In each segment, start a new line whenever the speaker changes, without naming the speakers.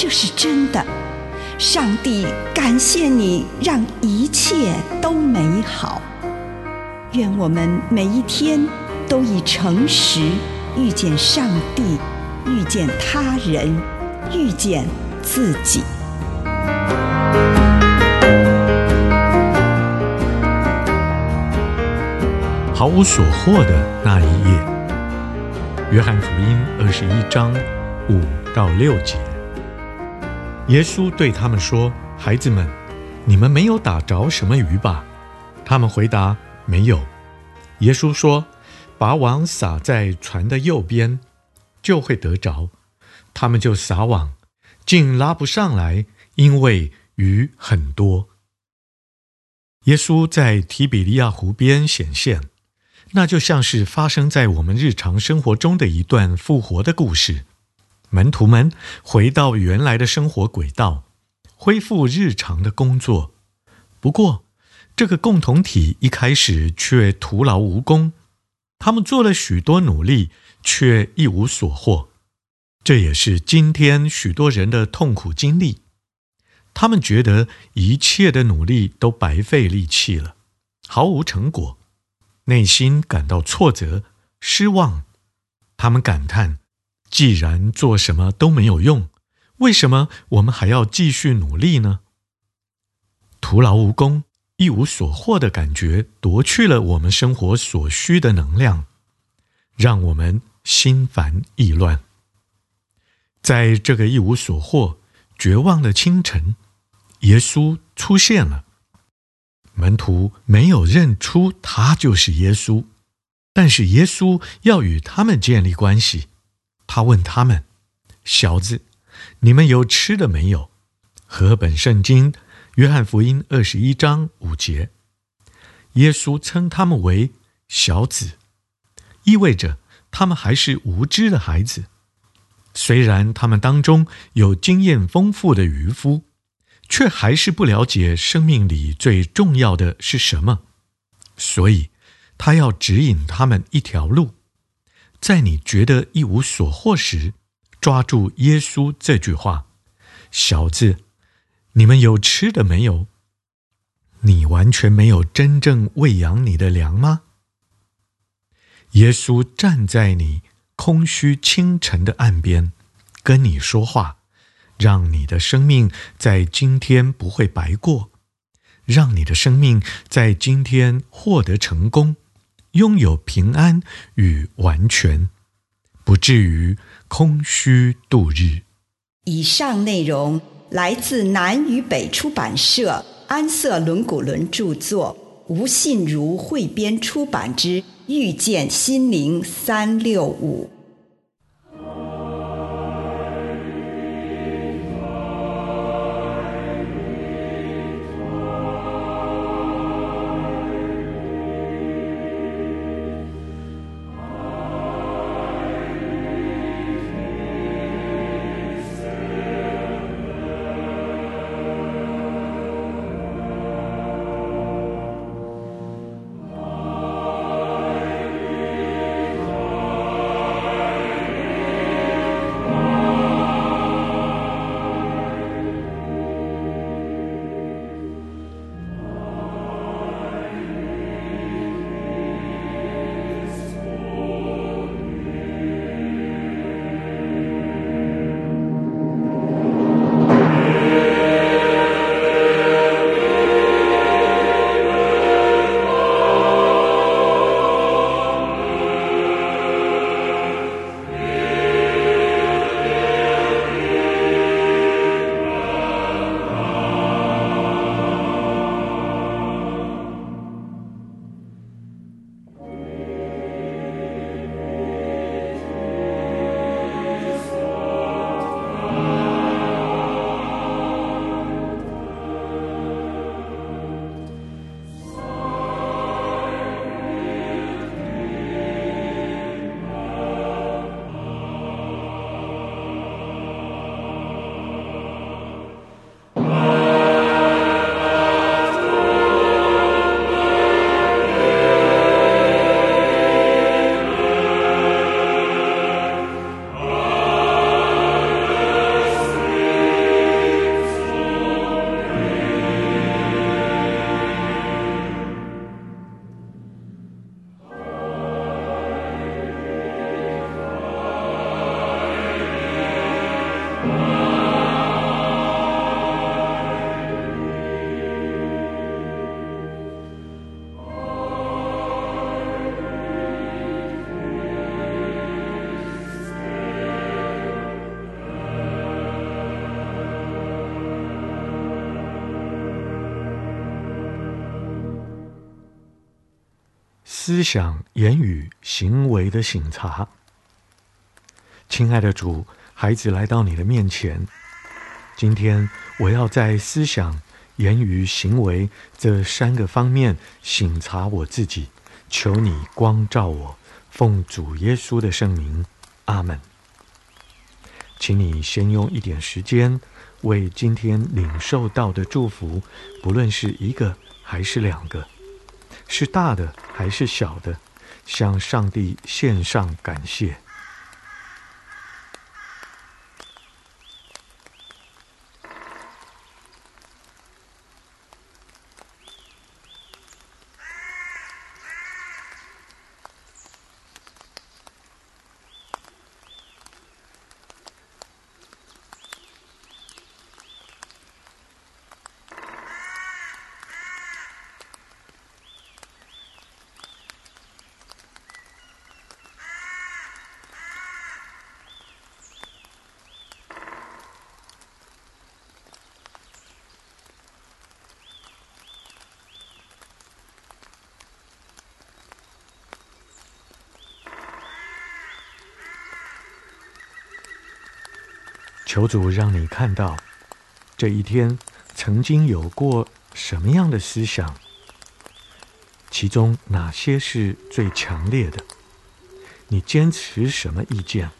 这是真的。上帝感谢你，让一切都美好。愿我们每一天都以诚实遇见上帝，遇见他人，遇见自己。
毫无所获的那一夜，约翰福音二十一章五到六节，耶稣对他们说：“孩子们，你们没有打着什么鱼吧？”他们回答：“没有。”耶稣说：“把网撒在船的右边，就会得着。”他们就撒网，竟拉不上来，因为鱼很多。耶稣在提比利亚湖边显现。那就像是发生在我们日常生活中的一段复活的故事。门徒们回到原来的生活轨道，恢复日常的工作。不过，这个共同体一开始却徒劳无功。他们做了许多努力，却一无所获。这也是今天许多人的痛苦经历。他们觉得一切的努力都白费力气了，毫无成果。内心感到挫折、失望，他们感叹：既然做什么都没有用，为什么我们还要继续努力呢？徒劳无功、一无所获的感觉夺去了我们生活所需的能量，让我们心烦意乱。在这个一无所获、绝望的清晨，耶稣出现了。门徒没有认出他就是耶稣，但是耶稣要与他们建立关系。他问他们：“小子，你们有吃的没有？”和本圣经约翰福音二十一章五节，耶稣称他们为小子，意味着他们还是无知的孩子。虽然他们当中有经验丰富的渔夫。却还是不了解生命里最重要的是什么，所以他要指引他们一条路。在你觉得一无所获时，抓住耶稣这句话：“小子，你们有吃的没有？你完全没有真正喂养你的粮吗？”耶稣站在你空虚清晨的岸边，跟你说话。让你的生命在今天不会白过，让你的生命在今天获得成功，拥有平安与完全，不至于空虚度日。
以上内容来自南与北出版社安瑟伦古伦著作，吴信如汇编出版之《遇见心灵三六五》。
思想、言语、行为的省察。亲爱的主，孩子来到你的面前，今天我要在思想、言语、行为这三个方面省察我自己，求你光照我，奉主耶稣的圣名，阿门。请你先用一点时间，为今天领受到的祝福，不论是一个还是两个，是大的还是小的，向上帝献上感谢。求主让你看到，这一天曾经有过什么样的思想，其中哪些是最强烈的？你坚持什么意见？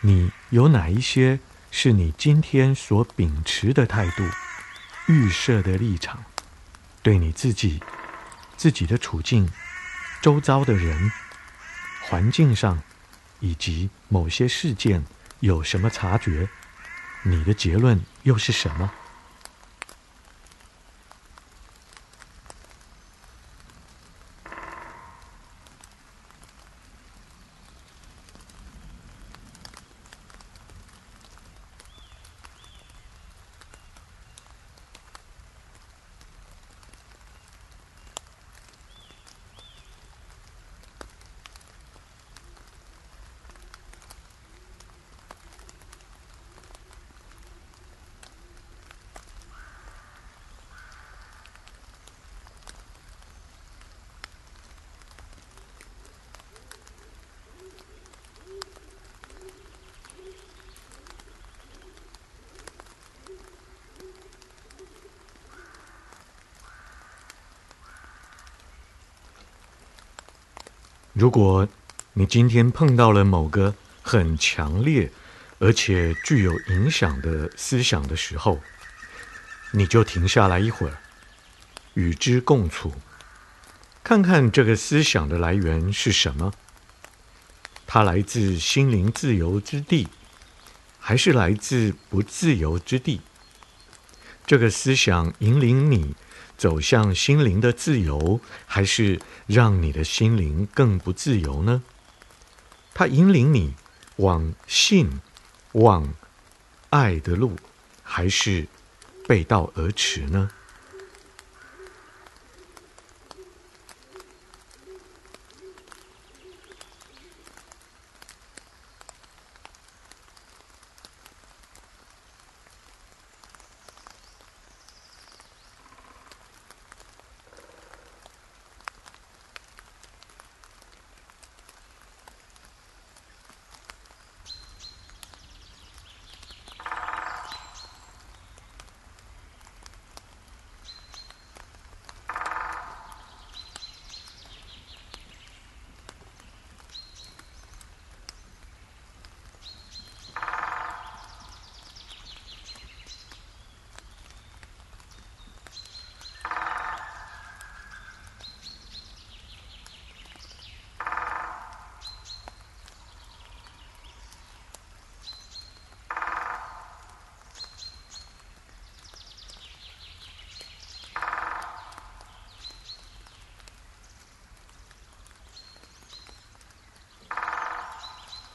你有哪一些是你今天所秉持的态度、预设的立场？对你自己、自己的处境、周遭的人、环境上，以及某些事件。有什么察觉？你的结论又是什么？如果你今天碰到了某个很强烈而且具有影响的思想的时候，你就停下来一会儿，与之共处，看看这个思想的来源是什么？它来自心灵自由之地，还是来自不自由之地？这个思想引领你走向心灵的自由，还是让你的心灵更不自由呢？它引领你往信、往爱的路，还是背道而驰呢？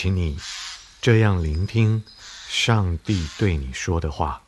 请你这样聆听上帝对你说的话。